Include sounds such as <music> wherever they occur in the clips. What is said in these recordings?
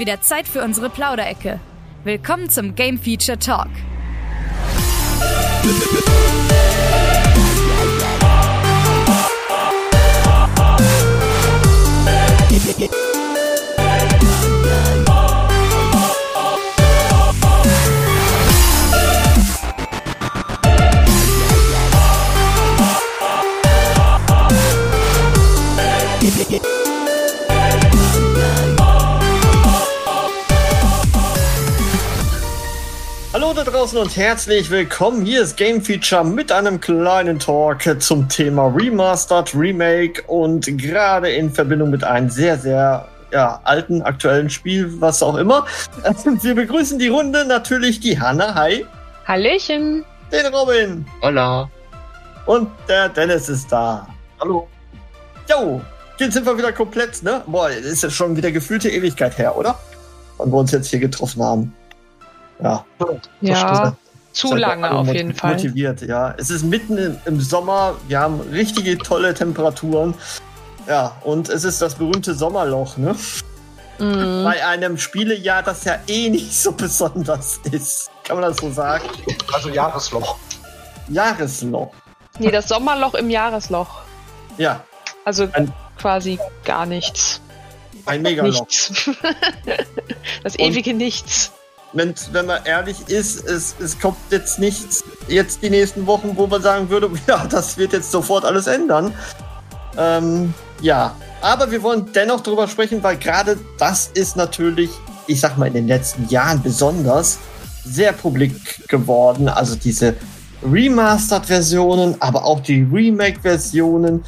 Wieder Zeit für unsere Plauderecke. Willkommen zum Game Feature Talk. Hallo da draußen und herzlich willkommen. Hier ist Game Feature mit einem kleinen Talk zum Thema Remastered, Remake und gerade in Verbindung mit einem sehr, sehr ja, alten, aktuellen Spiel, was auch immer. <laughs> Wir begrüßen die Runde natürlich die Hanna, hi, Hallöchen. den Robin Hola. und der Dennis ist da. Hallo. Jo, jetzt sind wir wieder komplett, ne? Boah, das ist ja schon wieder gefühlte Ewigkeit her, oder? Wann wir uns jetzt hier getroffen haben. Ja. Ja, zu lange auf jeden Fall. Motiviert, ja. Es ist mitten im, Sommer, wir haben richtige tolle Temperaturen. Ja, und es ist das berühmte Sommerloch, ne? Mhm. Bei einem Spielejahr, das ja eh nicht so besonders ist. Kann man das so sagen? Also Jahresloch. Jahresloch. Nee, das Sommerloch im Jahresloch. Ja, Also Ein- quasi gar nichts. ein Megaloch. Nichts. <laughs> das Und- ewige Nichts. Wenn, wenn man ehrlich ist, es, es kommt jetzt nichts, jetzt die nächsten Wochen, wo man sagen würde, <laughs> ja, das wird jetzt sofort alles ändern. Ähm, ja, aber wir wollen dennoch drüber sprechen, weil gerade das ist natürlich, ich sag mal, in den letzten Jahren besonders sehr publik geworden. Also diese Remastered-Versionen, aber auch die Remake-Versionen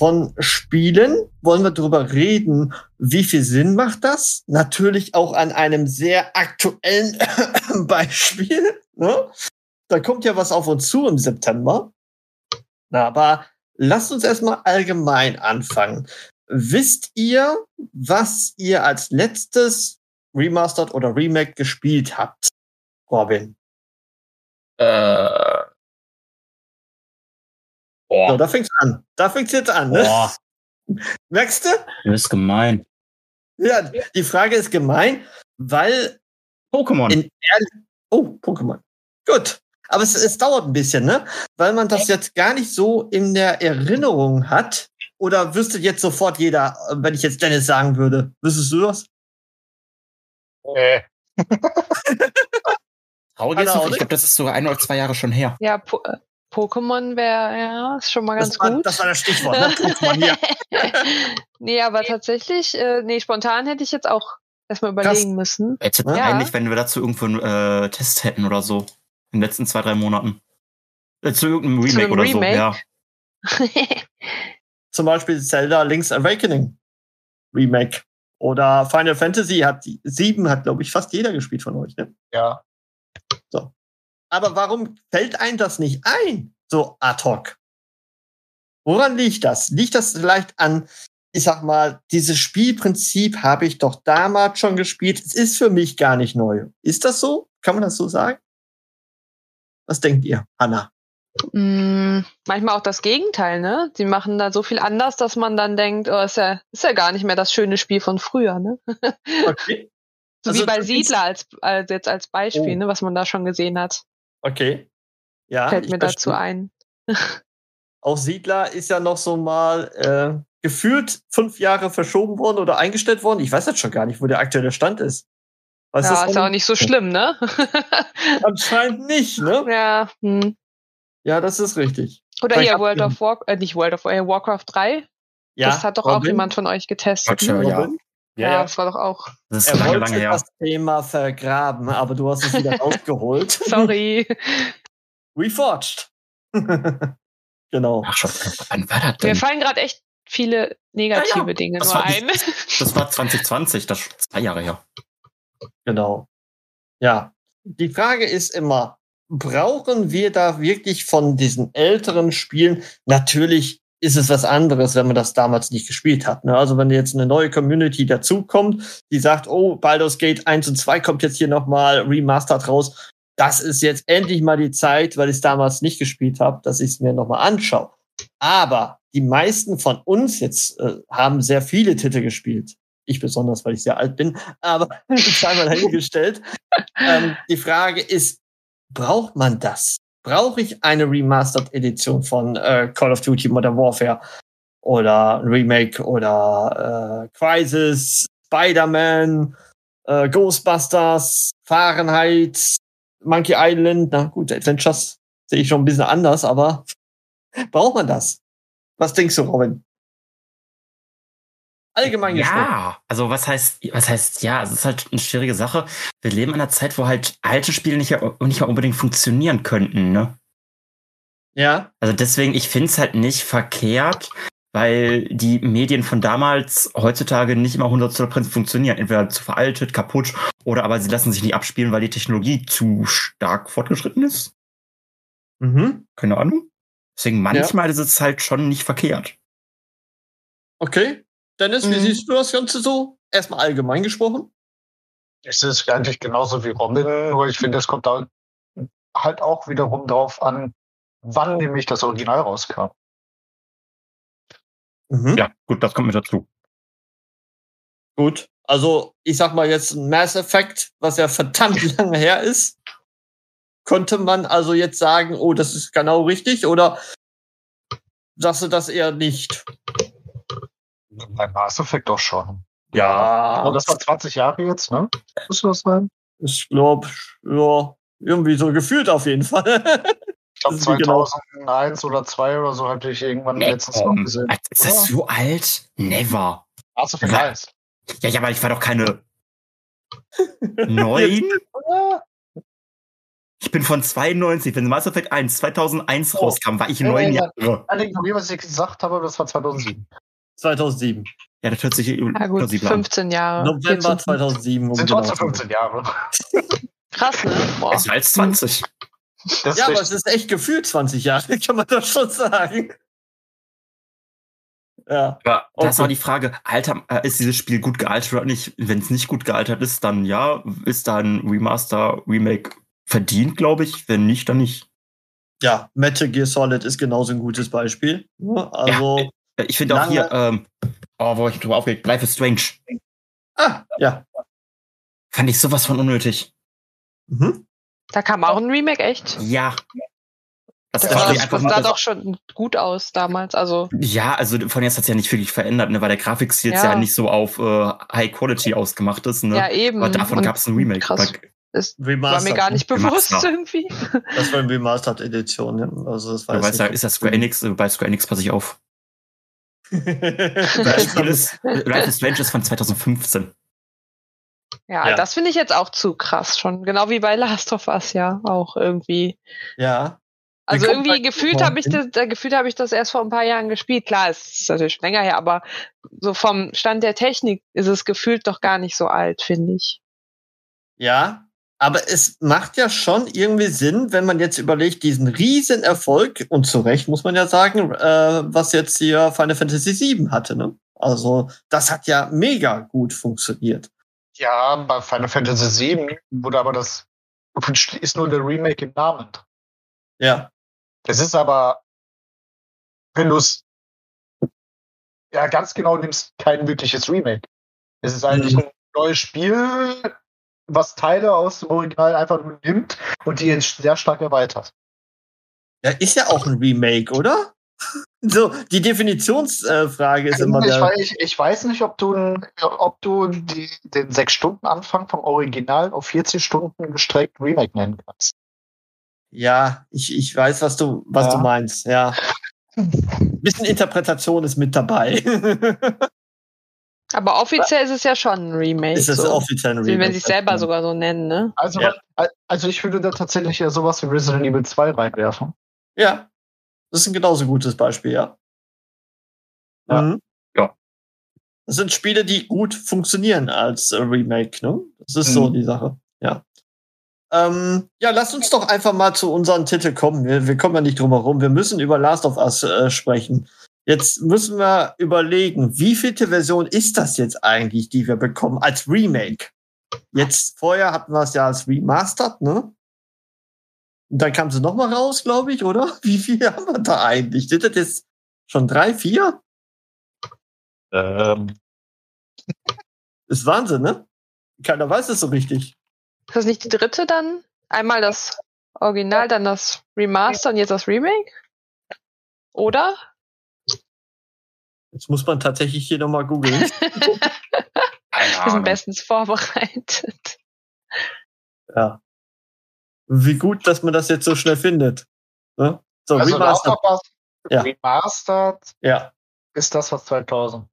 von Spielen. Wollen wir drüber reden, wie viel Sinn macht das? Natürlich auch an einem sehr aktuellen <coughs> Beispiel. Ne? Da kommt ja was auf uns zu im September. Na, aber lasst uns erstmal allgemein anfangen. Wisst ihr, was ihr als letztes Remastered oder Remake gespielt habt? Robin. Äh. So, Boah. da fängt's an. Da fängt's jetzt an, ne? Boah. <laughs> Merkst du? Du bist gemein. Ja, die Frage ist gemein, weil Pokémon. Oh, Pokémon. Gut. Aber es, es dauert ein bisschen, ne? Weil man das jetzt gar nicht so in der Erinnerung hat. Oder wüsste jetzt sofort jeder, wenn ich jetzt Dennis sagen würde, wüsstest du das? Nee. Zufall. oder? Ich glaube, das ist sogar ein oder zwei Jahre schon her. Ja, po äh, Pokémon wäre ja ist schon mal ganz Das war, gut. das war das Stichwort, ne? Pokémon hier. <laughs> nee, aber tatsächlich, äh, nee, spontan hätte ich jetzt auch erstmal überlegen müssen. Jetzt Ja. eigentlich, wenn wir dazu irgendwo einen äh, Test hätten oder so. In den letzten zwei, drei Monaten. Äh, zu irgendeinem Zu Remake einem oder Remake? so. Ja. <laughs> Zum Beispiel Zelda Link's Awakening Remake. Oder Final Fantasy hat sieben hat, glaube ich, fast jeder gespielt von euch, ne? Ja. Aber warum fällt einem das nicht ein? So ad hoc. Woran liegt das? Liegt das vielleicht an, ich sag mal, dieses Spielprinzip habe ich doch damals schon gespielt. Es ist für mich gar nicht neu. Ist das so? Kann man das so sagen? Was denkt ihr, Anna? Mm, manchmal auch das Gegenteil, ne? Die machen da so viel anders, dass man dann denkt, oh, ist ja, ist ja gar nicht mehr das schöne Spiel von früher, ne? Okay. <laughs> So Also wie bei Siedler als, als jetzt als Beispiel, Oh. ne, was man da schon gesehen hat. Okay. Ja, Fällt mir dazu ein. <laughs> Auch Siedler ist ja noch so mal äh, gefühlt fünf Jahre verschoben worden oder eingestellt worden. Ich weiß jetzt schon gar nicht, wo der aktuelle Stand ist. Was ja, ist ja auch nicht so schlimm, ne? <laughs> Anscheinend nicht, ne? ja. Hm. Ja, das ist richtig. Oder Vielleicht hier World ihr- of Warcraft, äh, nicht World of äh, Warcraft 3. Ja, das hat doch auch Robin? jemand von euch getestet. Gotcha, ne? Ja. Ja, das war doch auch. Das ist Er lange, wollte lange her. das Thema vergraben, aber du hast es wieder <laughs> rausgeholt. Sorry. Reforged. <laughs> Genau. Ach schon, wann war das Mir denn? fallen gerade echt viele negative Ja, ja, Dinge das nur war- ein. Das war 2020, das ist schon zwei Jahre her. Genau. Ja. Die Frage ist immer, brauchen wir da wirklich von diesen älteren Spielen? Natürlich ist es was anderes, wenn man das damals nicht gespielt hat. Ne? Also wenn jetzt eine neue Community dazukommt, die sagt, oh, Baldur's Gate 1 und 2 kommt jetzt hier nochmal remastered raus. Das ist jetzt endlich mal die Zeit, weil ich es damals nicht gespielt habe, dass ich es mir nochmal anschaue. Aber die meisten von uns jetzt äh, haben sehr viele Titel gespielt. Ich besonders, weil ich sehr alt bin, aber <laughs> sei mal dahingestellt. ähm, die Frage ist, braucht man das? Brauche ich eine Remastered Edition von äh, Call of Duty Modern Warfare oder Remake oder äh, Crisis, Spider-Man, äh, Ghostbusters, Fahrenheit, Monkey Island? Na gut, Adventures sehe ich schon ein bisschen anders, aber <laughs> braucht man das? Was denkst du, Robin? Allgemein gesprochen. Ja, also was heißt, was heißt ja, es ist halt eine schwierige Sache. Wir leben in einer Zeit, wo halt alte Spiele nicht, nicht mal unbedingt funktionieren könnten, ne? Ja. Also deswegen, ich finde es halt nicht verkehrt, weil die Medien von damals heutzutage nicht immer 100% funktionieren. Entweder zu veraltet, kaputt oder aber sie lassen sich nicht abspielen, weil die Technologie zu stark fortgeschritten ist. Mhm. Keine Ahnung. Deswegen manchmal ist es halt schon nicht verkehrt. Okay. Dennis, wie Mhm. siehst du das Ganze so? Erstmal allgemein gesprochen. Es ist eigentlich genauso wie Robin, nur ich finde, es kommt da halt auch wiederum drauf an, wann nämlich das Original rauskam. Mhm. Ja, gut, das kommt mit dazu. Gut. Also, ich sag mal jetzt ein Mass Effect, was ja verdammt <laughs> lange her ist. Könnte man also jetzt sagen, oh, das ist genau richtig, oder sagst du das eher nicht? Bei Mass Effect doch schon. Ja. Aber das war 20 Jahre jetzt, ne? Muss das sein? Ich glaube, ja, irgendwie so gefühlt auf jeden Fall. Ich glaube <laughs> Das ist wie genau- 2001 oder 2 oder so hatte ich irgendwann Nee, letztens noch gesehen. Ist das so alt? Never. Mass Effect Ja. 1. Ja, ja, aber ich war doch keine <laughs> neun. Ich bin von 92, wenn Mass Effect 1 2001 Oh. rauskam, war ich neun ja, Jahre. Alle ignorieren, was ich gesagt habe, das war 2007. 2007. Ja, das hört sich Ja gut, plausibel an. 15 Jahre. November 14. 2007. um Sind genau trotzdem zu sein. 15 Jahre. <laughs> Krass, ne? Boah. Besser als 20. Das Ja, ist aber es ist echt gefühlt 20 Jahre, <laughs> kann man doch schon sagen. Ja. Aber das Okay. war die Frage, Alter, äh, ist dieses Spiel gut gealtert oder nicht? Wenn es nicht gut gealtert ist, dann ja, ist da ein Remaster, Remake verdient, glaube ich. Wenn nicht, dann nicht. Ja, Metal Gear Solid ist genauso ein gutes Beispiel. Ja, Also, Äh, Ich finde auch hier, ähm, oh, wo ich drüber aufgeregt, Life is Strange. ah, ja. Fand ich sowas von unnötig. Mhm. Da kam auch ein Remake, echt? Ja. Das, Das, war war, einfach das sah doch schon gut aus damals. Also, Ja, also von jetzt hat es ja nicht wirklich verändert, ne, weil der Grafikstil jetzt Ja. ja nicht so auf äh, High Quality ausgemacht ist. Ne? ja, eben. Aber davon gab es ein Remake. Krass. Das war Remastered. mir gar nicht bewusst Remaster. irgendwie. Das war eine Remastered-Edition. Ja. Also, das Du weiß weißt ja, ich. ist das Square Enix, äh, bei Square Enix passe ich auf. Life <laughs> is Strange ist von 2015. Ja, Ja. das finde ich jetzt auch zu krass schon. Genau wie bei Last of Us, ja, auch irgendwie. ja. Also irgendwie gefühlt habe ich das, da gefühlt habe ich das erst vor ein paar Jahren gespielt. Klar, es ist natürlich schon länger her, aber so vom Stand der Technik ist es gefühlt doch gar nicht so alt, finde ich. Ja, aber es macht ja schon irgendwie Sinn, wenn man jetzt überlegt, diesen riesen Erfolg, und zu Recht muss man ja sagen, äh, was jetzt hier Final Fantasy VII hatte, ne? Also, das hat ja mega gut funktioniert. ja, bei Final Fantasy VII wurde aber das ist nur der Remake im Namen. Ja. Das ist aber, wenn du es ja ganz genau nimmst, kein wirkliches Remake. Es ist eigentlich Mhm. ein neues Spiel, was Teile aus dem Original einfach nur nimmt und die sehr stark erweitert. Ja, ist ja auch ein Remake, oder? <laughs> So, die Definitionsfrage ist immer ich, weiß, ich, ich weiß nicht, ob du, ob du die, den 6-Stunden-Anfang vom Original auf 40 Stunden gestreckt Remake nennen kannst. Ja, ich, ich weiß, was du, was Ja. du meinst, ja. <laughs> Bisschen Interpretation ist mit dabei. <laughs> Aber offiziell ist es ja schon ein Remake. ist das so. offiziell ein Remake? wenn sie es selber sogar so nennen, ne? Also, Ja. also ich würde da tatsächlich eher sowas wie Resident Evil 2 reinwerfen. Ja. Das ist ein genauso gutes Beispiel, ja. Ja. Mhm. Ja. Das sind Spiele, die gut funktionieren als äh, Remake, ne? Das ist so Mhm. die Sache, ja. Ähm, ja, lasst uns doch einfach mal zu unseren Titel kommen. Wir, wir kommen ja nicht drum herum. Wir müssen über Last of Us äh, sprechen. Jetzt müssen wir überlegen, wie vielte Version ist das jetzt eigentlich, die wir bekommen als Remake? Jetzt vorher hatten wir es ja als Remastered, ne? Und dann kam sie noch mal raus, glaube ich, oder? <laughs> Wie viele haben wir da eigentlich? Sind das jetzt schon drei, vier? Ähm, Ist Wahnsinn, ne? Keiner weiß es so richtig. Ist das nicht die dritte dann? Einmal das Original, dann das Remaster und jetzt das Remake? Oder? Jetzt muss man tatsächlich hier noch mal googeln. <laughs> Wir sind bestens vorbereitet. ja. Wie gut, dass man das jetzt so schnell findet. Ne? So, also Remastered. Ja. Remastered Ja, ist das, was 2014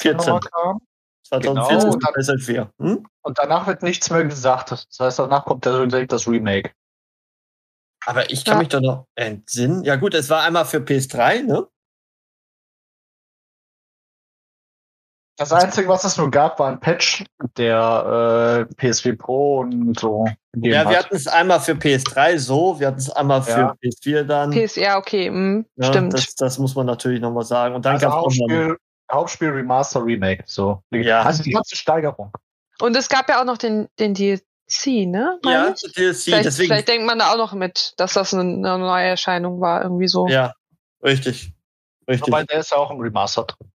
14. nochmal kam. 2014 Genau. ist PlayStation 4. Hm? Und danach wird nichts mehr gesagt. Das heißt, danach kommt direkt das Remake. Aber ich kann Ja. mich doch noch entsinnen. Ja gut, es war einmal für PS3, ne? Das Einzige, was es nur gab, war ein Patch, der äh, PS4 Pro und so. Ja, wir hat. hatten es einmal für PS3 so, wir hatten es einmal für Ja. PS4 dann. PS, ja, okay, mm, Ja, stimmt. Das, das muss man natürlich noch mal sagen. Und dann also gab es auch noch. Hauptspiel, Hauptspiel Remaster Remake. So. Ja. Also die ganze Steigerung. Und es gab ja auch noch den, den DLC, ne? meine Ja? DLC, Vielleicht, deswegen. vielleicht denkt man da auch noch mit, dass das eine, eine neue Erscheinung war, irgendwie so. Ja, richtig. Richtig. Wobei der ist ja auch im Remaster drin.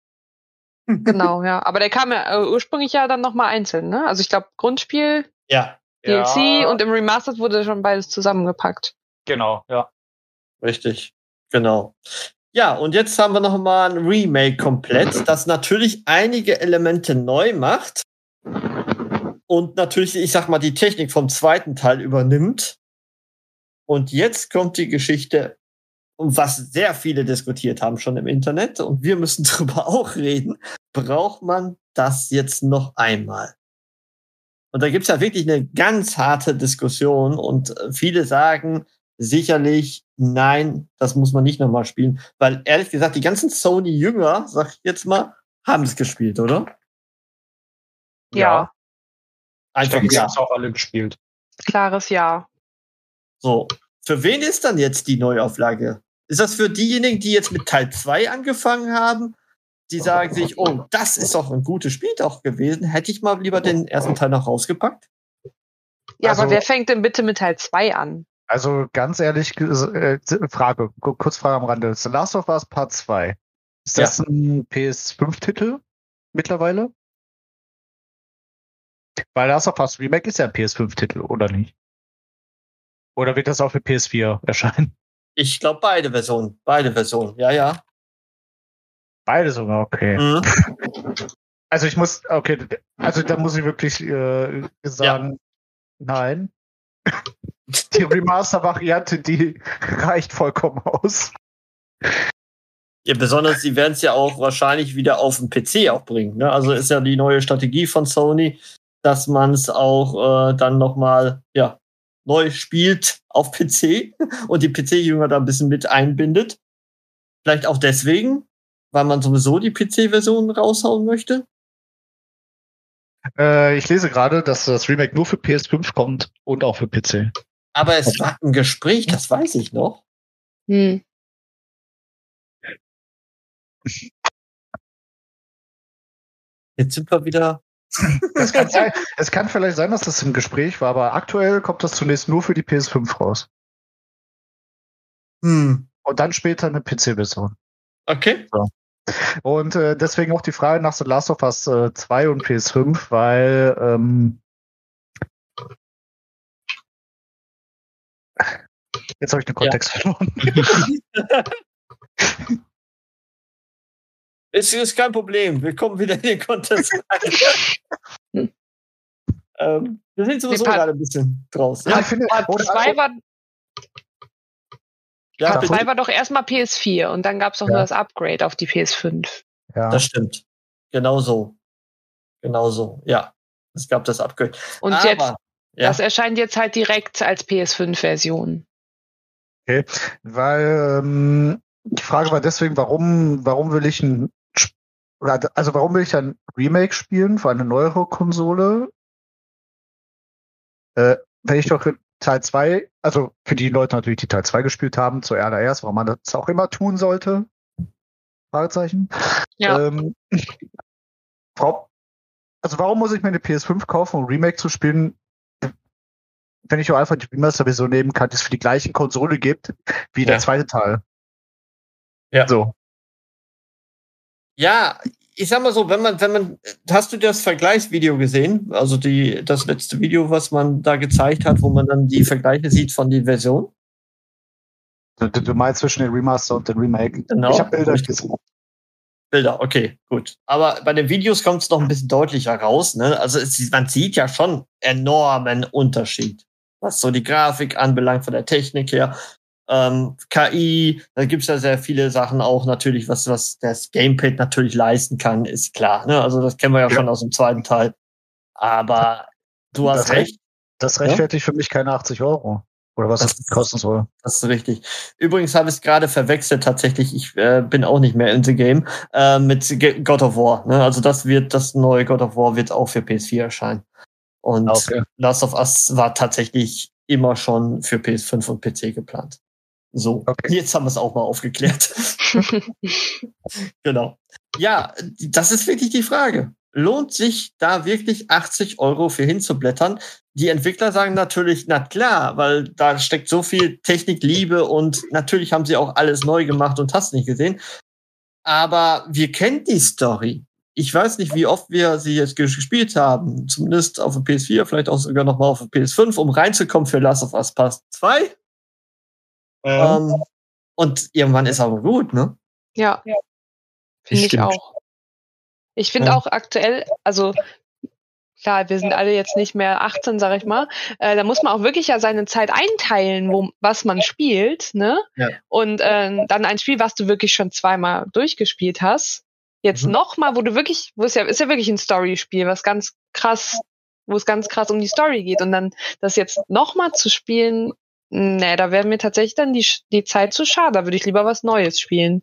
Genau, <laughs> ja. Aber der kam ja äh, ursprünglich ja dann nochmal einzeln, ne? Also ich glaube Grundspiel, ja, DLC Ja, und im Remastered wurde schon beides zusammengepackt. Genau, ja. richtig. Genau. Ja, und jetzt haben wir noch mal ein Remake komplett, das natürlich einige Elemente neu macht und natürlich, ich sag mal, die Technik vom zweiten Teil übernimmt. Und jetzt kommt die Geschichte, was sehr viele diskutiert haben schon im Internet und wir müssen <laughs> drüber auch reden. Braucht man das jetzt noch einmal? Und da gibt's ja wirklich eine ganz harte Diskussion und äh, viele sagen sicherlich, nein, das muss man nicht nochmal spielen, weil ehrlich gesagt, die ganzen Sony-Jünger, sag ich jetzt mal, haben es gespielt, oder? Ja, Ich Einfach denke, die ja. haben es auch alle gespielt. klares Ja. So. Für wen ist dann jetzt die Neuauflage? Ist das für diejenigen, die jetzt mit Teil 2 angefangen haben? Die sagen sich, oh, das ist doch ein gutes Spiel doch gewesen. Hätte ich mal lieber den ersten Teil noch rausgepackt? Ja, Also- aber wer fängt denn bitte mit Teil 2 an? Also ganz ehrlich, äh, Frage, ku- kurz Frage am Rande. The Last of Us Part 2. Ist das ein PS5-Titel mittlerweile? Weil Last of Us Remake ist ja ein PS5-Titel, oder nicht? Oder wird das auch für PS4 erscheinen? Ich glaube, beide Versionen. Beide Versionen. Ja, ja. Beide sogar, okay. Mhm. <laughs> Also ich muss, okay, also da muss ich wirklich äh, sagen, nein. <laughs> Die Remaster-Variante, die <laughs> reicht vollkommen aus. Ja, besonders, sie werden es ja auch wahrscheinlich wieder auf den PC auch bringen. Ne? Also ist ja die neue Strategie von Sony, dass man es auch äh, dann nochmal ja, neu spielt auf PC <laughs> und die PC-Jünger da ein bisschen mit einbindet. Vielleicht auch deswegen, weil man sowieso die PC-Version raushauen möchte. Äh, ich lese gerade, dass das Remake nur für PS5 kommt und auch für PC. Aber es war ein Gespräch, das weiß ich noch. Hm. Jetzt sind wir wieder. Es kann, <laughs> sein, es kann vielleicht sein, dass das im Gespräch war, aber aktuell kommt das zunächst nur für die PS5 raus. Hm. Und dann später eine PC-Version. Okay. Und äh, deswegen auch die Frage nach The Last of Us äh, 2 und PS5, weil ähm, jetzt habe ich den Kontext verloren. <laughs> <laughs> Ist, ist kein Problem. Wir kommen wieder in den Contest rein. <laughs> ähm, wir sind sowieso Nee, gerade ein bisschen draußen. Ja, Ja, ich finde, Part oder- 2 war, ja, Part war doch erstmal PS4 und dann gab es doch Ja. nur das Upgrade auf die PS5. ja. das stimmt. Genau so. Genau so. Ja. Es gab das Upgrade. Und Aber, jetzt, ja. das erscheint jetzt halt direkt als PS5-Version. weil ähm, die Frage war deswegen, warum, warum will ich ein, oder, also warum will ich ein Remake spielen für eine neuere Konsole? Äh, wenn ich doch Teil 2, also für die Leute natürlich, die Teil 2 gespielt haben, zuallererst, warum man das auch immer tun sollte. Fragezeichen. Ja. Ähm, also warum muss ich mir eine PS5 kaufen, um Remake zu spielen, wenn ich auch einfach die Remaster-Version nehmen kann, die es für die gleiche Konsole gibt, wie der Ja. zweite Teil? Ja. So. Ja, ich sag mal so, wenn man, wenn man, hast du das Vergleichsvideo gesehen? Also die, das letzte Video, was man da gezeigt hat, wo man dann die Vergleiche sieht von den Versionen? Du, du meinst zwischen dem Remaster und dem Remake? Genau. Ich habe Bilder Richtig. gesehen. Bilder, okay, gut. Aber bei den Videos kommt es noch ein bisschen deutlicher raus. Ne? Also es, man sieht ja schon enormen Unterschied, was so die Grafik anbelangt, von der Technik her. Ähm, KI, da gibt's ja sehr viele Sachen auch natürlich, was, was das Gamepad natürlich leisten kann, ist klar. Ne? Also das kennen wir ja, Ja. schon aus dem zweiten Teil. Aber du hast Das recht. Das rechtfertigt für mich keine 80 Euro. Oder was Das das kosten soll. Das ist richtig. Übrigens habe ich es gerade verwechselt tatsächlich. Ich äh, bin auch nicht mehr in the game äh, mit God of War. Ne? Also das wird das neue God of War wird auch für PS4 erscheinen. Und Okay. Last of Us war tatsächlich immer schon für PS5 und PC geplant. So, Okay. jetzt haben wir es auch mal aufgeklärt. <laughs> genau. Ja, das ist wirklich die Frage. Lohnt sich da wirklich 80 Euro für hinzublättern? Die Entwickler sagen natürlich, na klar, weil da steckt so viel Technik, Liebe und natürlich haben sie auch alles neu gemacht und hast nicht gesehen. Aber wir kennen die Story. Ich weiß nicht, wie oft wir sie jetzt ges- gespielt haben. Zumindest auf der PS4, vielleicht auch sogar noch mal auf der PS5, um reinzukommen für Last of Us Part 2. Ähm, und irgendwann ist aber gut, ne? Ja. Finde ich auch. Ich finde Ja. auch aktuell, also klar, wir sind alle jetzt nicht mehr 18, sag ich mal. Äh, da muss man auch wirklich ja seine Zeit einteilen, wo, was man spielt, ne? Ja. Und äh, dann ein Spiel, was du wirklich schon zweimal durchgespielt hast. Jetzt Mhm. nochmal, wo du wirklich, wo es ja, ist ja wirklich ein Story-Spiel, was ganz krass, wo es ganz krass um die Story geht. Und dann das jetzt nochmal zu spielen, ne, da wäre mir tatsächlich dann die, die Zeit zu schade. Da würde ich lieber was Neues spielen.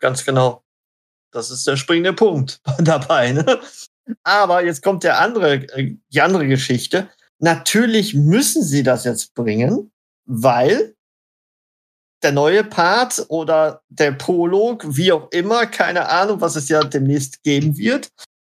Ganz genau. Das ist der springende Punkt <laughs> dabei. Ne? Aber jetzt kommt der andere, äh, die andere Geschichte. Natürlich müssen sie das jetzt bringen, weil der neue Part oder der Prolog, wie auch immer, keine Ahnung, was es ja demnächst geben wird,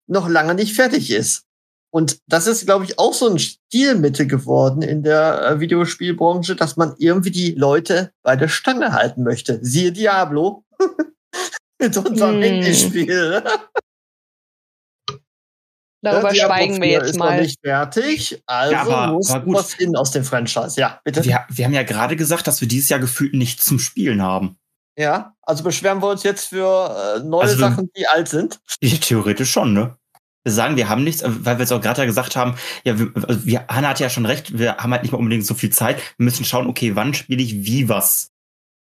noch lange nicht fertig ist. Und das ist, glaube ich, auch so ein Stilmittel geworden in der äh, Videospielbranche, dass man irgendwie die Leute bei der Stange halten möchte. Siehe Diablo. <laughs> Mit unserem Hm. Handyspiel. <laughs> Darüber Diablo schweigen wir 4 jetzt ist mal. noch nicht fertig, also Ja, aber- muss aber was hin aus dem Franchise. Ja, bitte. Wir, wir haben ja gerade gesagt, dass wir dieses Jahr gefühlt nichts zum Spielen haben. Ja, also beschweren wir uns jetzt für äh, neue Also- Sachen, die alt sind. Ja, Theoretisch schon, ne? Wir sagen, wir haben nichts, weil wir jetzt auch gerade ja gesagt haben, ja, wir, also wir, Hanna hat ja schon recht, wir haben halt nicht mehr unbedingt so viel Zeit. Wir müssen schauen, okay, wann spiele ich wie was.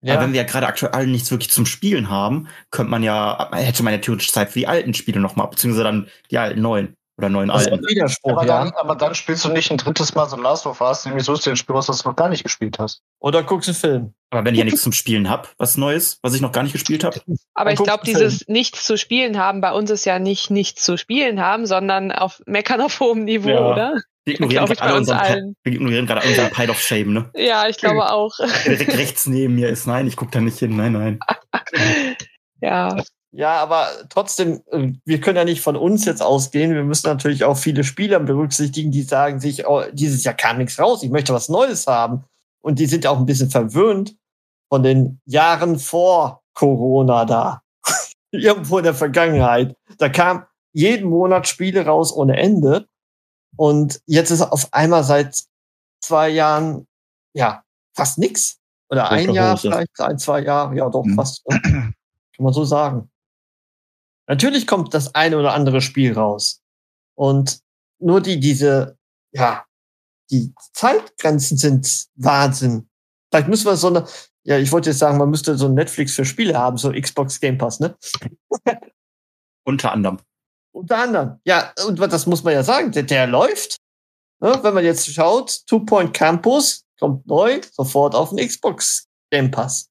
Aber wenn wir ja gerade aktuell nichts wirklich zum Spielen haben, könnte man ja, hätte man ja theoretisch Zeit für die alten Spiele nochmal, beziehungsweise dann die alten neuen oder neuen das ist alten. ein Widerspruch, Aber ja. dann, aber dann spielst du nicht ein drittes Mal so ein Last of Us, nämlich so ist dir ein Spiel, was du noch gar nicht gespielt hast. Oder guckst einen Film. Aber wenn ich ja nichts zum Spielen hab, was Neues, was ich noch gar nicht gespielt habe, Aber ich glaube, dieses nichts zu spielen haben bei uns ist ja nicht nichts zu spielen haben, sondern auf meckern auf hohem Niveau, Ja. oder? wir ignorieren gerade uns unseren, allen. wir ignorieren gerade unseren Pile of Shame, ne? <laughs> Ja, ich glaube auch. Der direkt rechts neben mir ist. Nein, ich guck da nicht hin. Nein, nein. <laughs> Ja. Ja, aber trotzdem, äh, wir können ja nicht von uns jetzt ausgehen. Wir müssen natürlich auch viele Spieler berücksichtigen, die sagen sich, oh, dieses Jahr kam nichts raus, ich möchte was Neues haben. Und die sind ja auch ein bisschen verwöhnt von den Jahren vor Corona da. <laughs> Irgendwo in der Vergangenheit. Da kam jeden Monat Spiele raus ohne Ende. Und jetzt ist auf einmal seit zwei Jahren, ja, fast nix. Oder ein Jahr, vielleicht ein, zwei Jahre, ja doch, Mhm. fast. Kann man so sagen. Natürlich kommt das eine oder andere Spiel raus. Und nur die, diese, ja, die Zeitgrenzen sind Wahnsinn. Vielleicht müssen wir so eine, ja, ich wollte jetzt sagen, man müsste so ein Netflix für Spiele haben, so Xbox Game Pass, ne? <laughs> Unter anderem. Unter anderem. Ja, und das muss man ja sagen, der, der läuft. Ne? Wenn man jetzt schaut, Two Point Campus kommt neu, sofort auf den Xbox Game Pass.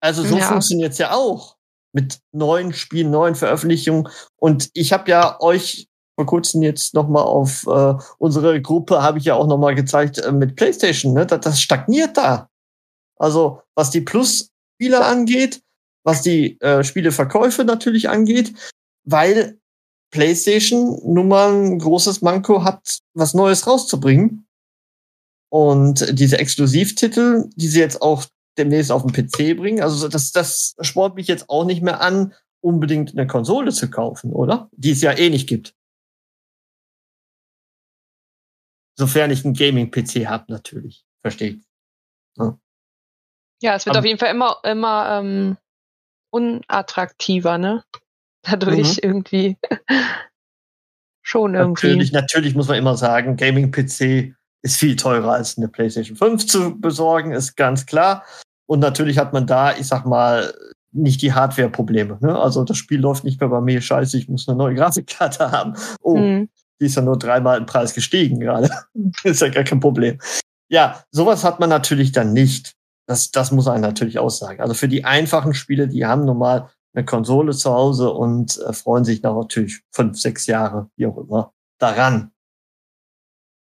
Also so Ja. funktioniert es ja auch. Mit neuen Spielen, neuen Veröffentlichungen. Und ich habe ja euch vor kurzem jetzt noch mal auf äh, unsere Gruppe, habe ich ja auch noch mal gezeigt, äh, mit PlayStation. Ne? Das, das stagniert da. Also was die Plus-Spiele angeht, was die äh, Spieleverkäufe natürlich angeht, weil PlayStation nun mal ein großes Manko hat, was Neues rauszubringen. Und diese Exklusivtitel, die sie jetzt auch demnächst auf den PC bringen, also das, das spornt mich jetzt auch nicht mehr an, unbedingt eine Konsole zu kaufen, oder? Die es ja eh nicht gibt. Sofern ich einen Gaming-PC habe, natürlich. Versteht. Ja, es wird Am- auf jeden Fall immer, immer ähm, unattraktiver, ne? Dadurch irgendwie. <laughs> Schon irgendwie. Natürlich, natürlich muss man immer sagen, Gaming-PC ist viel teurer als eine PlayStation 5 zu besorgen, ist ganz klar. Und natürlich hat man da, ich sag mal, nicht die Hardware-Probleme. Ne? Also das Spiel läuft nicht mehr bei mir, scheiße, ich muss eine neue Grafikkarte <laughs> haben. Oh, Hm. die ist ja nur dreimal im Preis gestiegen gerade. <laughs> ist ja gar kein Problem. Ja, sowas hat man natürlich dann nicht. Das, das muss man natürlich aussagen. Also für die einfachen Spiele, die haben normal eine Konsole zu Hause und äh, freuen sich nach natürlich fünf, sechs Jahre, wie auch immer, daran.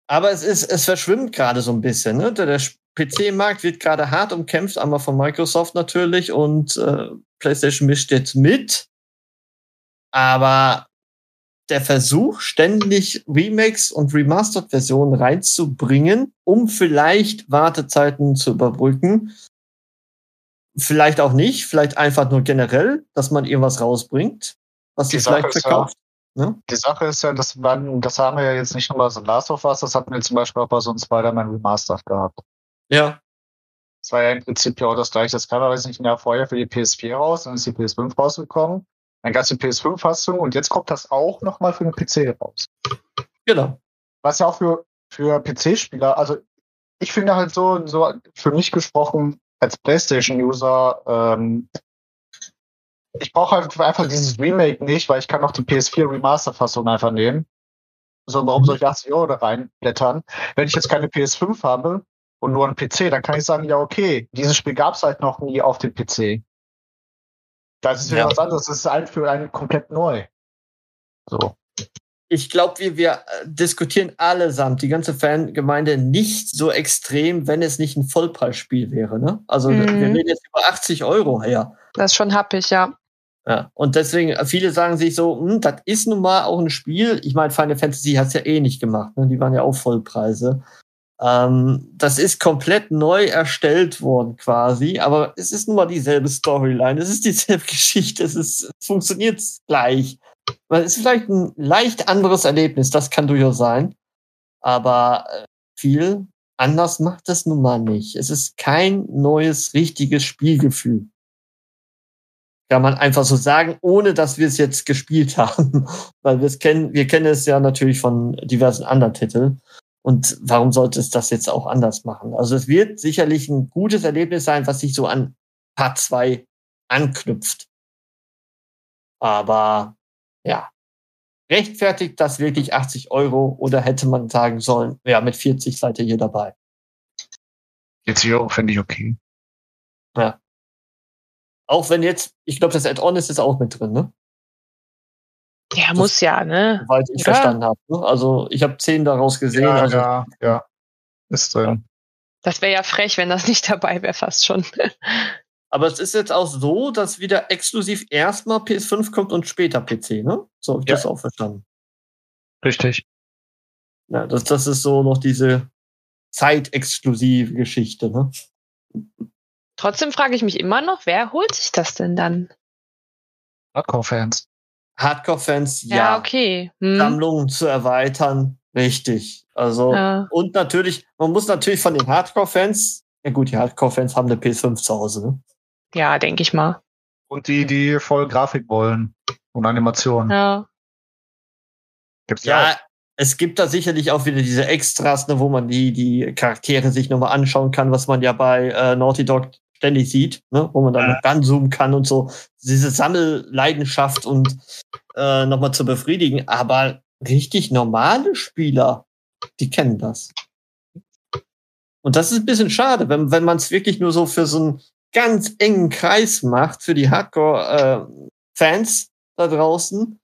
Aber es ist, es verschwimmt gerade so ein bisschen. Ne? Der, der PC-Markt wird gerade hart umkämpft, einmal von Microsoft natürlich und äh, PlayStation mischt jetzt mit. Aber der Versuch, ständig Remakes und Remastered-Versionen reinzubringen, um vielleicht Wartezeiten zu überbrücken. Vielleicht auch nicht, vielleicht einfach nur generell, dass man irgendwas rausbringt, was Die vielleicht ist ja- verkauft. Ne? Die Sache ist ja, dass man, das haben wir ja jetzt nicht nur bei so Last of Us, das hatten wir zum Beispiel auch bei so einem Spider-Man Remastered gehabt. Ja. Das war ja im Prinzip ja auch das gleiche. Das kam aber jetzt nicht Jahr vorher für die PS4 raus, dann ist die PS5 rausgekommen. Dann gab es die PS5-Fassung und jetzt kommt das auch nochmal für den PC raus. Genau. Was ja auch für, für PC-Spieler, also ich finde halt so, so für mich gesprochen, als PlayStation-User, ähm, ich brauche halt einfach dieses Remake nicht, weil ich kann auch die PS4 Remaster-Fassung einfach nehmen. So, warum soll ich 80 Euro da reinblättern? Wenn ich jetzt keine PS5 habe und nur einen PC, dann kann ich sagen, ja, okay, dieses Spiel gab es halt noch nie auf dem PC. Das ist wieder Ja. was anderes. Das ist halt für einen komplett neu. So. ich glaube, wir, wir äh, diskutieren allesamt, die ganze Fangemeinde, nicht so extrem, wenn es nicht ein Vollpreisspiel wäre. Ne? Also wir- wir Mhm. reden jetzt über 80 Euro her. Das ist schon happig, ja. Ja. Und deswegen, äh, viele sagen sich so, hm, das ist nun mal auch ein Spiel. Ich meine, Final Fantasy hat's ja eh nicht gemacht. Ne? Die waren ja auch Vollpreise. Ähm, das ist komplett neu erstellt worden quasi, aber es ist nun mal dieselbe Storyline, es ist dieselbe <laughs> Geschichte, es ist, funktioniert gleich. Es ist vielleicht ein leicht anderes Erlebnis, das kann durchaus sein. Aber äh, viel anders macht es nun mal nicht. Es ist kein neues, richtiges Spielgefühl. Kann man einfach so sagen, ohne dass wir es jetzt gespielt <laughs> haben. Weil wir es kennen, wir kennen es ja natürlich von diversen anderen Titeln. Und warum sollte es das jetzt auch anders machen? Also es wird sicherlich ein gutes Erlebnis sein, was sich so an Part 2 anknüpft. Aber ja, rechtfertigt das wirklich 80 Euro oder hätte man sagen sollen, ja, mit 40 seid ihr hier dabei. 40 Euro finde ich okay. Auch wenn jetzt, ich glaube, das Add-on ist jetzt auch mit drin, ne? Ja, muss ja, ne? Soweit ich Ja. verstanden habe. Ne? Also ich habe 10 daraus gesehen. Ja, also ja, ja. Ist drin. Das wäre ja frech, wenn das nicht dabei wäre, fast schon. <laughs> Aber es ist jetzt auch so, dass wieder exklusiv erstmal PS5 kommt und später PC, ne? So habe ich Ja. das auch verstanden. Richtig. Ja, das, das ist so noch diese zeitexklusive Geschichte, ne? Trotzdem frage ich mich immer noch, wer holt sich das denn dann? Hardcore-Fans. Hardcore-Fans, ja. Ja, okay. Hm. Sammlungen zu erweitern, richtig. Also, Ja. und natürlich, man muss natürlich von den Hardcore-Fans, ja gut, die Hardcore-Fans haben eine PS5 zu Hause, ne? ja, denke ich mal. Und die, die voll Grafik wollen und Animationen. Ja. Gibt's Ja, es gibt da sicherlich auch wieder diese Extras, ne, wo man die, die Charaktere sich nochmal anschauen kann, was man ja bei äh, Naughty Dog ständig sieht, ne, wo man dann Ja. noch ranzoomen kann und so. Diese Sammelleidenschaft und äh, nochmal zu befriedigen. Aber richtig normale Spieler, die kennen das. Und das ist ein bisschen schade, wenn, wenn man es wirklich nur so für so ein ganz engen Kreis macht für die Hardcore-Fans da draußen,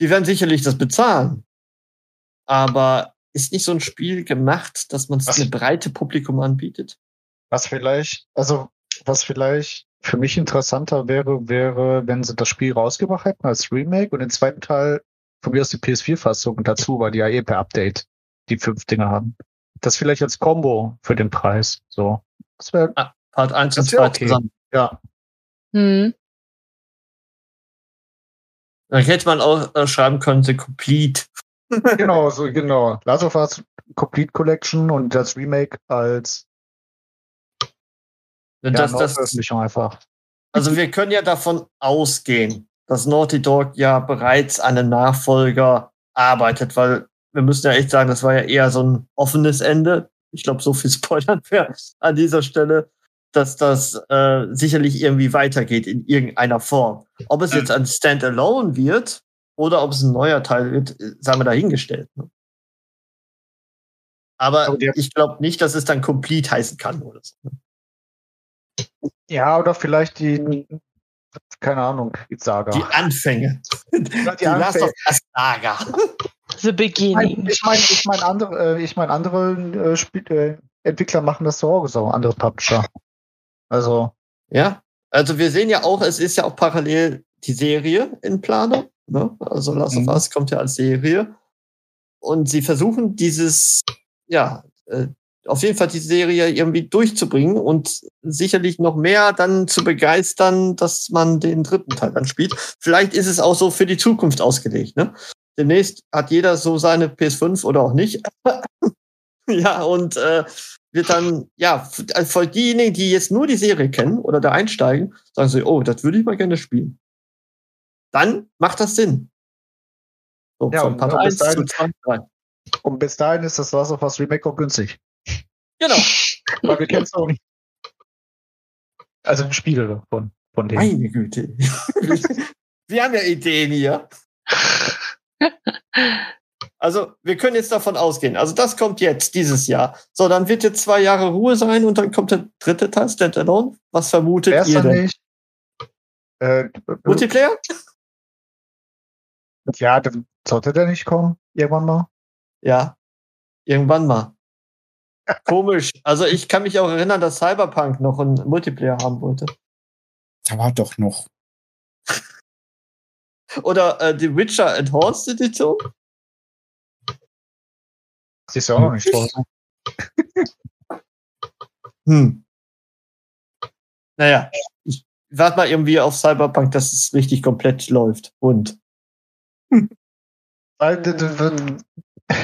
die werden sicherlich das bezahlen. Aber ist nicht so ein Spiel gemacht, dass man es eine breite Publikum anbietet? Was vielleicht, also was vielleicht für mich interessanter wäre, wäre, wenn sie das Spiel rausgebracht hätten als Remake und den zweiten Teil von mir aus die PS4-Fassung dazu, weil die ja eh per Update die fünf Dinge haben. Das vielleicht als Combo für den Preis. So. Das wäre, Part 1 und Das wär 2 okay. zusammen. ja. Hm. Dann hätte man auch äh, schreiben können, The Complete. genau, so, genau. Last of Us Complete Collection und das Remake als ja, das, das, Neuveröffentlichung einfach. also wir können ja davon ausgehen, dass Naughty Dog ja bereits an einem Nachfolger arbeitet, weil wir müssen ja echt sagen, das war ja eher so ein offenes Ende. Ich glaube, so viel <laughs> Spoilern wäre an dieser Stelle, dass das äh, sicherlich irgendwie weitergeht in irgendeiner Form. Ob es jetzt ein Standalone wird oder ob es ein neuer Teil wird, äh, sagen wir dahingestellt. Ne? Aber ich glaube nicht, dass es dann Complete heißen kann oder so. ne? Ja, oder vielleicht die, keine Ahnung, die Saga. Die Anfänge. die Die Last Anfänge. of Us Saga. The beginning. Ich meine, ich meine, andere, äh, ich meine, andere äh, Spiel, äh, Entwickler machen das auch so, andere Publisher. Also, Ja, also wir sehen ja auch, es ist ja auch parallel die Serie in Planung. Ne? Also Last of Mhm. Us kommt ja als Serie. Und sie versuchen dieses, ja, äh, auf jeden Fall die Serie irgendwie durchzubringen und sicherlich noch mehr dann zu begeistern, dass man den dritten Teil dann spielt. Vielleicht ist es auch so für die Zukunft ausgelegt. Ne? Demnächst hat jeder so seine PS5 oder auch nicht. <laughs> ja, und äh, wird dann, ja, also für diejenigen, die jetzt nur die Serie kennen oder da einsteigen, sagen sie, oh, das würde ich mal gerne spielen. Dann macht das Sinn. So, Ja, von und Part bis 1 zu dahin- 2, 3. und bis dahin ist das Last of Us Remake auch günstig. Genau. <laughs> Weil wir kennen Sony. Also die Spiele von, von denen. Meine Güte. <laughs> wir haben ja Ideen hier. <laughs> Also, wir können jetzt davon ausgehen. Also, das kommt jetzt, dieses Jahr. So, dann wird jetzt zwei Jahre Ruhe sein und dann kommt der dritte Teil, Standalone. Was vermutet Wär's ihr denn? nicht? Äh, Multiplayer? ja, dann sollte der nicht kommen, irgendwann mal. Ja. Irgendwann mal. Komisch. Also, ich kann mich auch erinnern, dass Cyberpunk noch einen Multiplayer haben wollte. Da war doch noch. Oder äh, die Witcher Enhanced Edition? Das ist ja auch noch nicht vor. <laughs> Hm. Naja, ich warte mal irgendwie auf Cyberpunk, dass es richtig komplett läuft. Und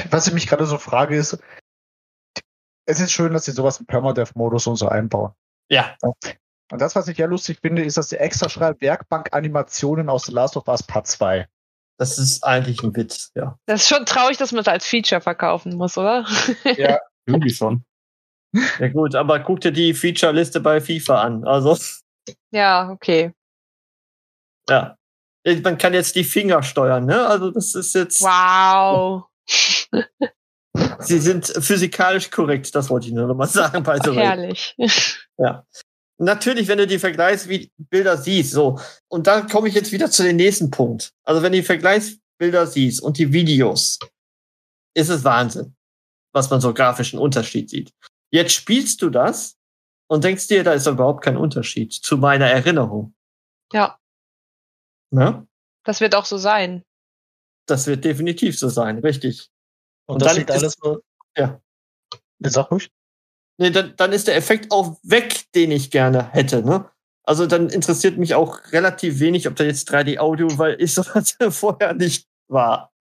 Was ich mich gerade so frage, ist, es ist schön, dass sie sowas im Permadeath-Modus und so einbauen. ja, Und das, was ich ja lustig finde, ist, dass sie extra schreibt, Werkbank-Animationen aus The Last of Us Part 2. das ist eigentlich ein Witz, ja. Das ist schon traurig, dass man es als Feature verkaufen muss, oder? <laughs> Irgendwie schon. Ja gut, aber guck dir die Feature-Liste bei FIFA an. Also, ja, okay. ja. Man kann jetzt die Finger steuern, ne? Also das ist jetzt. Wow. <laughs> Sie sind physikalisch korrekt, das wollte ich nur noch mal <laughs> sagen, by the way. Herrlich. Ja. Natürlich, wenn du die Vergleichsbilder siehst, so. Und da komme ich jetzt wieder zu dem nächsten Punkt. Also, wenn du die Vergleichsbilder siehst und die Videos, ist es Wahnsinn, was man so grafischen Unterschied sieht. Jetzt spielst du das und denkst dir, da ist überhaupt kein Unterschied zu meiner Erinnerung. Ja, Ne? das wird auch so sein. Das wird definitiv so sein, richtig. Und, Und das dann sieht ist- alles so. ja. Sag ruhig. Nee, dann, dann ist der Effekt auch weg, den ich gerne hätte. Ne? Also dann interessiert mich auch relativ wenig, ob da jetzt 3D-Audio, weil ich <laughs> sowas vorher nicht war.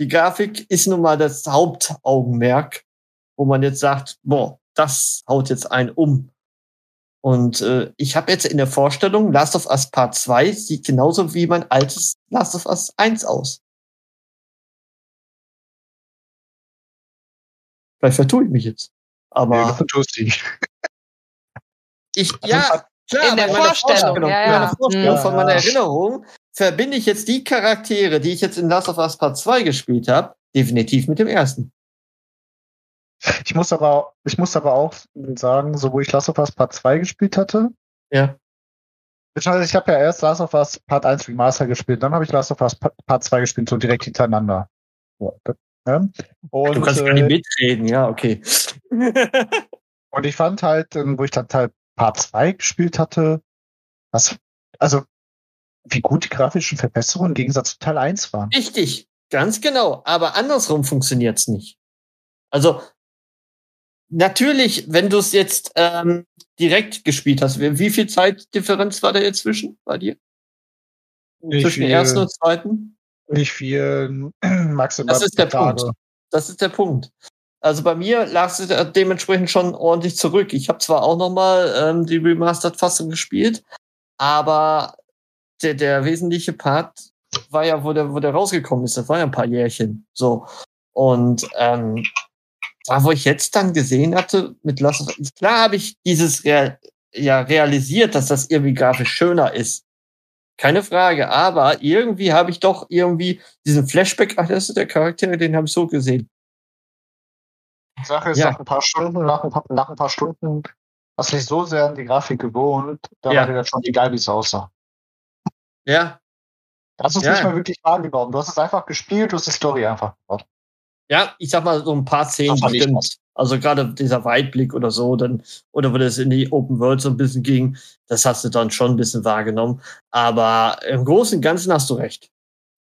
Die Grafik ist nun mal das Hauptaugenmerk, wo man jetzt sagt, boah, das haut jetzt einen um. Und äh, ich habe jetzt in der Vorstellung, Last of Us Part 2 sieht genauso wie mein altes Last of Us 1 aus. Vielleicht vertue ich mich jetzt. Aber Nee, du tust dich. <laughs> ich, ja, klar, In der meiner Vorstellung, ja, in meiner ja. Vorstellung Ja, von meiner ja. Erinnerung verbinde ich jetzt die Charaktere, die ich jetzt in Last of Us Part 2 gespielt habe, definitiv mit dem ersten. Ich muss aber, ich muss aber auch sagen, so wo ich Last of Us Part 2 gespielt hatte, Ja. beziehungsweise ich habe ja erst Last of Us Part 1 Remaster gespielt, dann habe ich Last of Us Pa- Part 2 gespielt, so direkt hintereinander. So, ne? Und, Du kannst äh, gar nicht mitreden, ja, okay. <laughs> Und ich fand halt, ähm, wo ich dann halt Part 2 gespielt hatte, was, also, wie gut die grafischen Verbesserungen im Gegensatz zu Teil 1 waren. Richtig, ganz genau. Aber andersrum funktioniert's nicht. Also natürlich, wenn du es jetzt ähm, direkt gespielt hast, wie viel Zeitdifferenz war da jetzt zwischen bei dir? zwischen dem ersten und zweiten? Nicht viel, <clears throat> maximal Das ist der Tage. Punkt. Das ist der Punkt. Also bei mir lag es dementsprechend schon ordentlich zurück. Ich habe zwar auch noch mal ähm, die Remastered-Fassung gespielt, aber der, der wesentliche Part war ja, wo der, wo der rausgekommen ist. Das war ja ein paar Jährchen. So. Und ähm, da, wo ich jetzt dann gesehen hatte, mit Last of Us, klar habe ich dieses Real, ja realisiert, dass das irgendwie grafisch schöner ist. Keine Frage, aber irgendwie habe ich doch irgendwie diesen Flashback, ach, das ist der Charakter, den habe ich so gesehen. Die Sache ist, Ja. nach ein paar Stunden, nach ein paar, nach ein paar Stunden hast du dich so sehr an die Grafik gewohnt, da Ja. war dir das schon egal, wie es aussah. Ja, Du hast es Ja. nicht mehr wirklich wahrgenommen. Du hast es einfach gespielt, du hast die Story einfach gemacht. ja, ich sag mal so ein paar Szenen Das Also gerade dieser Weitblick oder so, dann, oder wo das in die Open World so ein bisschen ging, das hast du dann schon ein bisschen wahrgenommen. Aber im Großen und Ganzen hast du recht.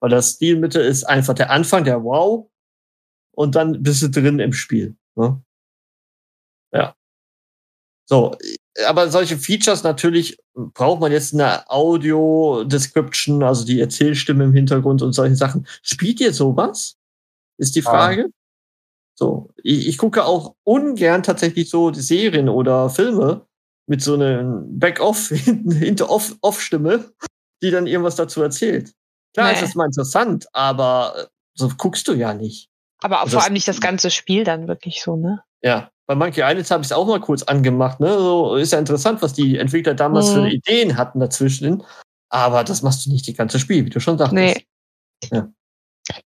Weil das Stilmittel ist einfach der Anfang, der Wow, und dann bist du drin im Spiel. Ne? Ja. So, aber solche Features natürlich braucht man jetzt eine Audio-Description, also die Erzählstimme im Hintergrund und solche Sachen. Spielt ihr sowas? Ist die. Frage. So, ich, ich gucke auch ungern tatsächlich so die Serien oder Filme mit so einem Back-off, <laughs> hinter off, Off-Stimme, die dann irgendwas dazu erzählt. Klar Nee. ist das mal interessant, aber äh, so guckst du ja nicht. Aber Also vor das- allem nicht das ganze Spiel dann wirklich so, ne? Ja, bei Monkey Island habe ich es auch mal kurz angemacht. Ne? So ist ja interessant, was die Entwickler damals Mhm. für Ideen hatten dazwischen. Aber das machst du nicht die ganze Spiel, wie du schon sagtest. Nee.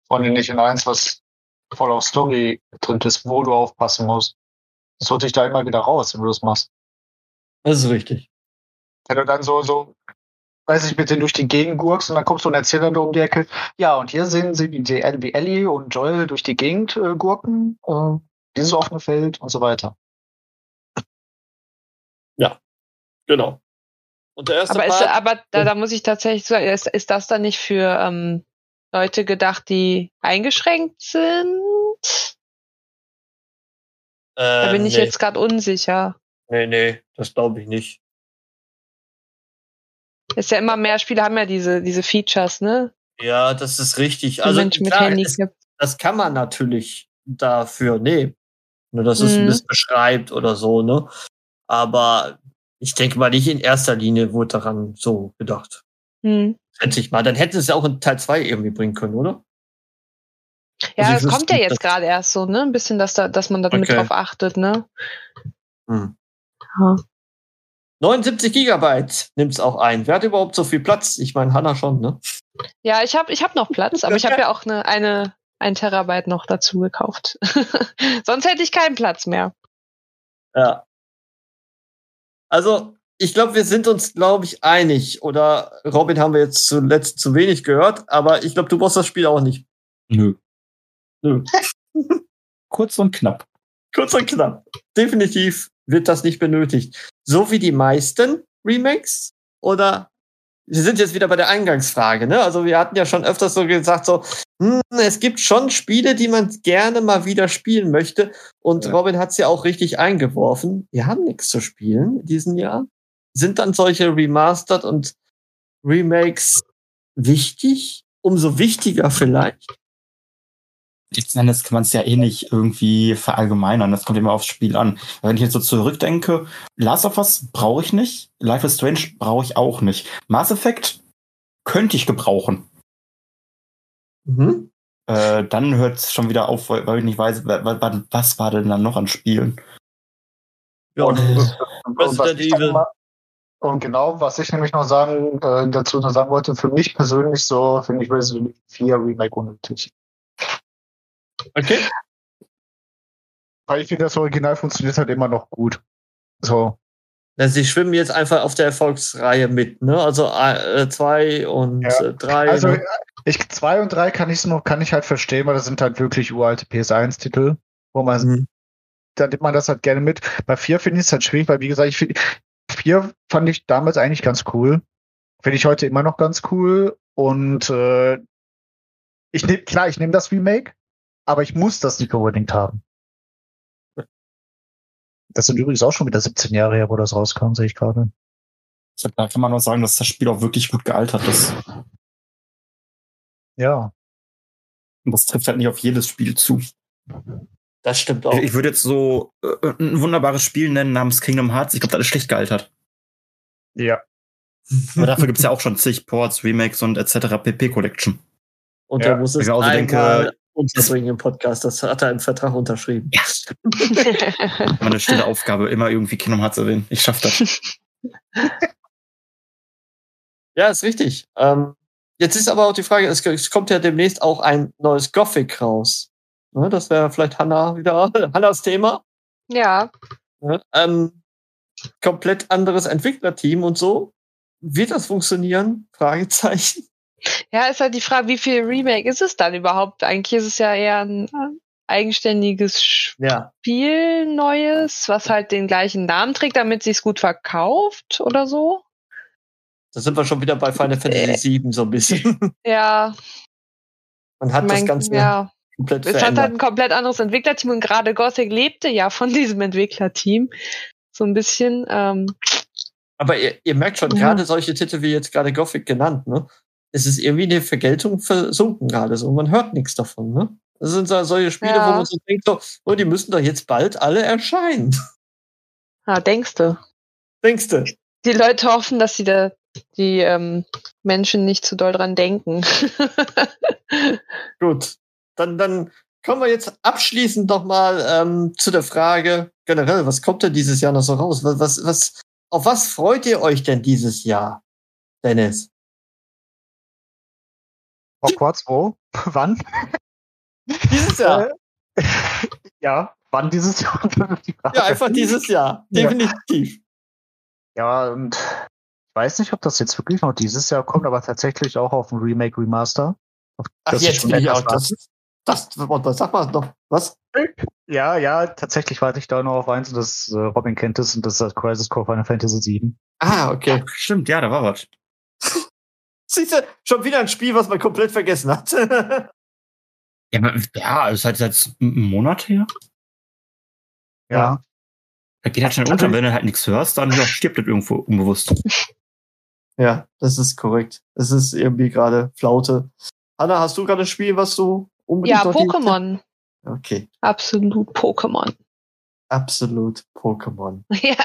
Vor allem nicht in eins, was voll auf Story drin ist, wo du aufpassen musst. Das holt dich da immer wieder raus, wenn du das machst. Das ist richtig. Wenn du dann so, so, weiß ich, mit denen durch die Gegend gurkst und dann kommt so ein Erzähler da um die Ecke. Ja, und hier sehen sie, wie, die, wie Ellie und Joel durch die Gegend äh, gurken, äh, dieses offene Feld und so weiter. Genau. Und der erste Aber, ist, aber da, da muss ich tatsächlich sagen, ist, ist das dann nicht für ähm, Leute gedacht, die eingeschränkt sind? Da äh, bin ich nee, jetzt gerade unsicher. Nee, nee, das glaube ich nicht. Ist ja immer mehr Spiele haben ja diese, diese Features, ne? Ja, das ist richtig. Also klar, es, das kann man natürlich dafür nehmen. Ne, dass es ein Mhm. bisschen beschreibt oder so, ne? Aber ich denke mal nicht in erster Linie wurde daran so gedacht. Hm. Schätze ich mal. Dann hätten sie es ja auch in Teil 2 irgendwie bringen können, oder? Ja, Also das kommt ja jetzt gerade erst so, ne? Ein bisschen, dass da, dass man da mit Okay. drauf achtet, ne? Hm. Ja. 79 Gigabyte nimmt's auch ein. Wer hat überhaupt so viel Platz? Ich meine, Hanna schon, ne? Ja, ich habe ich hab noch Platz, aber ich habe <laughs> ja auch eine, eine ein Terabyte noch dazu gekauft. <laughs> Sonst hätte ich keinen Platz mehr. Ja. Also, ich glaube, wir sind uns, glaube ich, einig. Oder Robin haben wir jetzt zuletzt zu wenig gehört, aber ich glaube, du brauchst das Spiel auch nicht. Nö. Nö. <laughs> Kurz und knapp. Kurz und knapp. Definitiv wird das nicht benötigt. So wie die meisten Remakes? Oder wir sind jetzt wieder bei der Eingangsfrage, ne? Also wir hatten ja schon öfters so gesagt, so, hm, es gibt schon Spiele, die man gerne mal wieder spielen möchte. Und Ja. Robin hat es ja auch richtig eingeworfen. Wir haben nichts zu spielen in diesem Jahr. Sind dann solche Remastered und Remakes wichtig? Umso wichtiger vielleicht. letzten Endes kann man es ja eh nicht irgendwie verallgemeinern. Das kommt immer aufs Spiel an. Wenn ich jetzt so zurückdenke, Last of Us brauche ich nicht, Life is Strange brauche ich auch nicht. Mass Effect könnte ich gebrauchen. Mhm. Äh, dann hört es schon wieder auf, weil, ich nicht weiß, wa- wa- wa- was war denn dann noch an Spielen? Ja, Und, und, und, Resident Evil. Und genau, was ich nämlich noch sagen, äh, dazu noch sagen wollte, für mich persönlich so finde ich Resident Evil 4 Remake unnötig. Okay. Weil ich finde, das Original funktioniert halt immer noch gut. So. Ja, sie schwimmen jetzt einfach auf der Erfolgsreihe mit, ne? Also 2 äh, äh und 3. Ja. Äh, also ne? ich, zwei und drei kann ich noch, kann ich halt verstehen, weil das sind halt wirklich uralte PS1-Titel, wo man mhm da nimmt man das halt gerne mit. Bei vier finde ich es halt schwierig, weil wie gesagt, ich, finde, 4 fand ich damals eigentlich ganz cool. Finde ich heute immer noch ganz cool. Und äh, ich nehm, klar, ich nehme das Remake, aber ich muss das nicht unbedingt haben. Das sind übrigens auch schon wieder 17 Jahre her, wo das rauskam, sehe ich gerade. Da kann man nur sagen, dass das Spiel auch wirklich gut gealtert ist. Ja. Und das trifft halt nicht auf jedes Spiel zu. Das stimmt auch. Ich, ich würde jetzt so äh, ein wunderbares Spiel nennen namens Kingdom Hearts. Ich glaube, das ist schlecht gealtert. Ja. Aber dafür <laughs> gibt's ja auch schon zig Ports, Remakes und etc. PP Collection. Und Ja, er muss es ich also denke, unterbringen im Podcast. Das hat er im Vertrag unterschrieben. <laughs> Meine stille Aufgabe, immer irgendwie Kingdom Hearts erwähnen. Ich schaff das. <laughs> Ja, ist richtig. Ähm, jetzt ist aber auch die Frage, es, es kommt ja demnächst auch ein neues Gothic raus. Ne, das wäre vielleicht Hanna wieder, <laughs> Hannas Thema. ja, Ne? Ähm, komplett anderes Entwicklerteam und so. Wird das funktionieren? <laughs> Fragezeichen. ja, ist halt die Frage, wie viel Remake ist es dann überhaupt? Eigentlich ist es ja eher ein äh, eigenständiges Ja. Spiel, neues, was halt den gleichen Namen trägt, damit sich's gut verkauft oder so. Da sind wir schon wieder bei Final Fantasy VII so ein bisschen. Ja, Man hat das mein- Ganze ja. Komplett Es hat halt verändert. ein komplett anderes Entwicklerteam und gerade Gothic lebte ja von <laughs> diesem Entwicklerteam. So ein bisschen. Ähm, Aber ihr, ihr merkt schon, Ja. gerade solche Titel wie jetzt gerade Gothic genannt, ne? Es ist irgendwie eine Vergeltung versunken gerade so. Man hört nichts davon, ne? Das sind so solche Spiele, Ja. wo man so denkt, so, oh, die müssen doch jetzt bald alle erscheinen. <laughs> ah, denkst du? Denkst du? Die Leute hoffen, dass sie da die ähm, Menschen nicht zu doll dran denken. <laughs> Gut. Dann, dann kommen wir jetzt abschließend noch mal ähm, zu der Frage generell, was kommt denn dieses Jahr noch so raus? Was, was, was, auf was freut ihr euch denn dieses Jahr, Dennis? Hogwarts, wo? <laughs> Wann? Dieses Jahr. Äh, <laughs> ja, wann dieses Jahr? <laughs> Ja, einfach dieses Jahr. Ja. Definitiv. Ja, und ich weiß nicht, ob das jetzt wirklich noch dieses Jahr kommt, aber tatsächlich auch auf ein Remake Remaster. Ach, jetzt will ich auch. Das, das, was, sag mal noch. Was? Ja, ja, tatsächlich warte ich da noch auf eins und das äh, Robin kennt es und das ist das Crisis Core Final Fantasy 7. Ah, okay. Stimmt, ja, da war was. <laughs> Siehst du, schon wieder ein Spiel, was man komplett vergessen hat. <laughs> Ja, aber, ja, ist halt jetzt einen Monat her. Ja. Da geht halt schnell unter. Wenn du halt nichts hörst, dann ja, stirbt das irgendwo unbewusst. ja, das ist korrekt. Es ist irgendwie gerade Flaute. Anna, hast du gerade ein Spiel, was du unbedingt ja, Pokémon. Okay, Absolut Pokémon. absolut Pokémon. <laughs> Ja,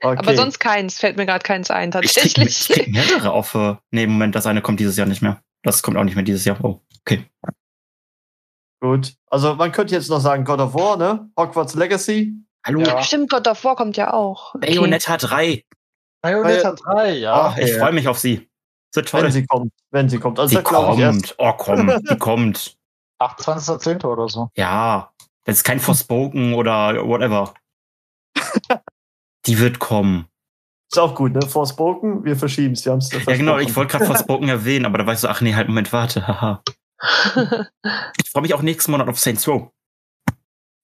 Okay. aber sonst keins. Fällt mir gerade keins ein, Ich krieg, ich krieg tatsächlich. <laughs> mehrere auf. Äh, nee, Moment, das eine kommt dieses Jahr nicht mehr. Das kommt auch nicht mehr dieses Jahr. Oh, okay. Gut. Also man könnte jetzt noch sagen God of War, ne? Hogwarts Legacy. Hallo, Ja. Stimmt, God of War kommt ja auch. Okay. Bayonetta 3. Bayonetta 3, ja. oh, ich freue mich auf sie. So toll. Wenn sie kommt. Wenn sie kommt. Also die glaube ich erst. kommt. Oh, komm, die kommt. 28.10. oder so. Ja, das ist kein Forspoken oder whatever. Die wird kommen. Ist auch gut, ne? Forspoken, wir verschieben es. Ja, genau, ich wollte gerade Forspoken erwähnen, aber da war ich so, ach nee, halt, Moment, warte, haha. <laughs> Ich freue mich auch nächsten Monat auf Saints Row.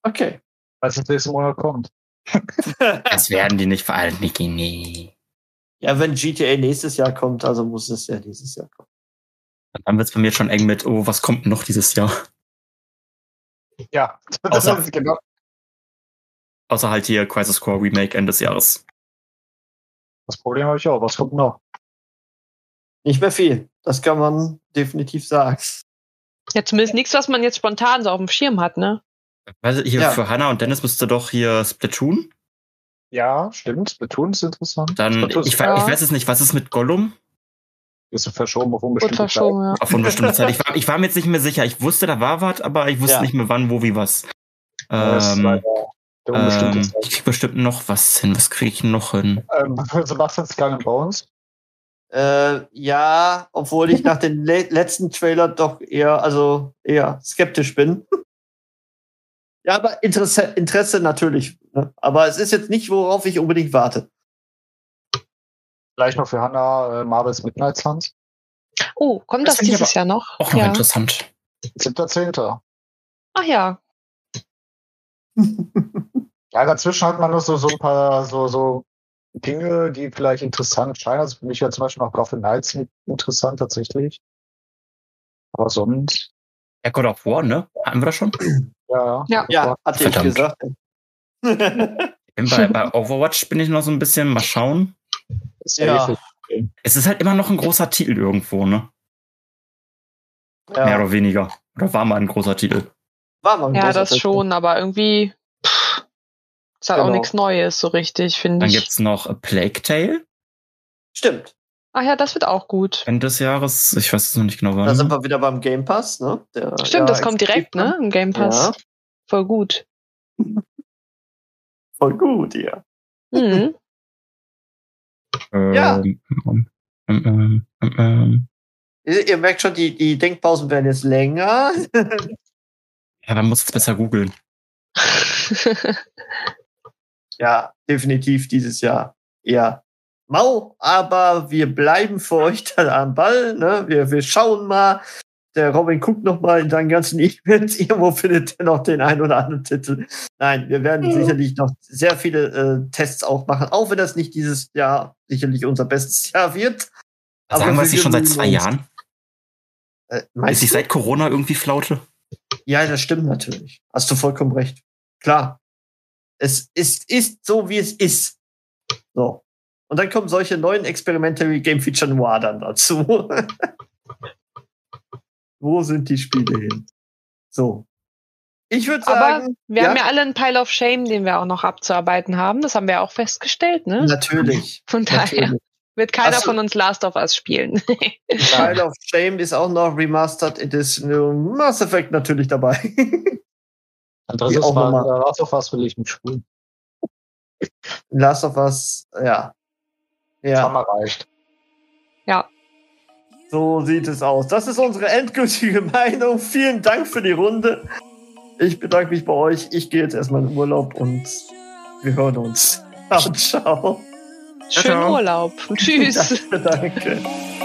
Okay. Als es nächsten Monat kommt. <laughs> Das werden die nicht veralten. Nee, nee. ja, wenn GTA nächstes Jahr kommt, also muss es ja dieses Jahr kommen. Dann wird's bei mir schon eng mit, oh, was kommt denn noch dieses Jahr? Ja, <laughs> das Außer- ist genau. Außer halt hier Crisis Core Remake Ende des Jahres. Das Problem habe ich auch. Was kommt noch? Nicht mehr viel. Das kann man definitiv sagen. ja, zumindest nichts, was man jetzt spontan so auf dem Schirm hat, ne? Weil hier Ja. für Hannah und Dennis müsste doch hier Splatoon. Ja, stimmt. Splatoon ist interessant. Dann, Splatoon ich, ist, Ja. ich weiß es nicht, was ist mit Gollum? Ist verschoben auf unbestimmte verschoben, ja. Auf unbestimmte Zeit. Ich <laughs> war, ich war mir jetzt nicht mehr sicher. Ich wusste, da war was, aber ich wusste Ja. nicht mehr wann, wo, wie was. Zeit. Ähm, ähm, Zeit. ich krieg bestimmt noch was hin. Was kriege ich noch hin? Ähm, <laughs> Sebastian Skull and Bones. Äh, ja, obwohl ich nach dem le letzten Trailer doch eher, also eher skeptisch bin. <laughs> Ja, aber Interesse, Interesse natürlich. Ne? Aber es ist jetzt nicht, worauf ich unbedingt warte. Vielleicht noch für Hannah äh, Marvel's Midnight Suns. Oh, kommt Das das, ich dieses Jahr noch? Auch noch ja. interessant. 7.10. Ach ja. <laughs> Ja, dazwischen hat man noch so, so ein paar so, so Dinge, die vielleicht interessant scheinen. Also für mich wäre zum Beispiel noch Gotham Knights interessant tatsächlich. Aber sonst, Ja, God of War, ne? Hatten wir das schon? ja. Ja. Ja, hatte ich Verdammt. gesagt. Bin bei, bei <laughs> Overwatch bin ich noch so ein bisschen, mal schauen. Ist Ja. Es ist halt immer noch ein großer Titel irgendwo, ne? Mehr ja, oder weniger. Oder war mal ein großer Titel. war mal ein Ja, großer das Titel. schon, aber irgendwie pff, ist halt auch Genau. nichts Neues so richtig, finde Dann ich. gibt's noch A Plague Tale Stimmt. Ach ja, das wird auch gut. Ende des Jahres. Ich weiß es noch nicht genau wann. Da sind wir wieder beim Game Pass, ne? Der, Stimmt, ja, das kommt direkt, ne? Im Game Pass. Ja, Voll gut. <laughs> voll gut, ja. Mhm. Ja. Ähm, ähm, ähm, ähm, ähm. Ihr, ihr merkt schon, die, die Denkpausen werden jetzt länger. Ja, man muss es besser googeln. <laughs> ja, definitiv dieses Jahr eher mau, aber wir bleiben für euch dann am Ball. Ne? Wir, wir schauen mal. Der Robin guckt noch mal in seinen ganzen <laughs> E-Mails. Irgendwo findet er noch den einen oder anderen Titel. Nein, wir werden sicherlich noch sehr viele äh, Tests auch machen, auch wenn das nicht dieses Jahr sicherlich unser bestes <laughs> Jahr wird. Aber Sagen wir es nicht schon seit zwei. Jahren? Äh, Ist du? seit Corona irgendwie flaute? Ja, das stimmt natürlich. Hast du vollkommen recht. Klar. Es ist, ist so, wie es ist. So. Und dann kommen solche neuen Experimente wie Game Feature Noir dann dazu. <laughs> Wo sind die Spiele hin? So. Ich würde Aber sagen, Wir Ja? haben ja alle einen Pile of Shame, den wir auch noch abzuarbeiten haben. Das haben wir auch festgestellt, ne? natürlich. Von daher natürlich. wird keiner Hast du- von uns Last of Us spielen. Pile of Shame ist auch noch Remastered Edition. Mass Effect natürlich dabei. <laughs> Das ist auch mal, noch mal- äh, Last of Us will ich nicht spielen. Last of Us, ja. Das Ja. haben wir reicht. So sieht es aus. Das ist unsere endgültige <laughs> Meinung. Vielen Dank für die Runde. Ich bedanke mich bei euch. Ich gehe jetzt erstmal in Urlaub und wir hören uns. <laughs> Ciao, ciao. Schönen ciao. Urlaub. Tschüss. <laughs> Danke, danke.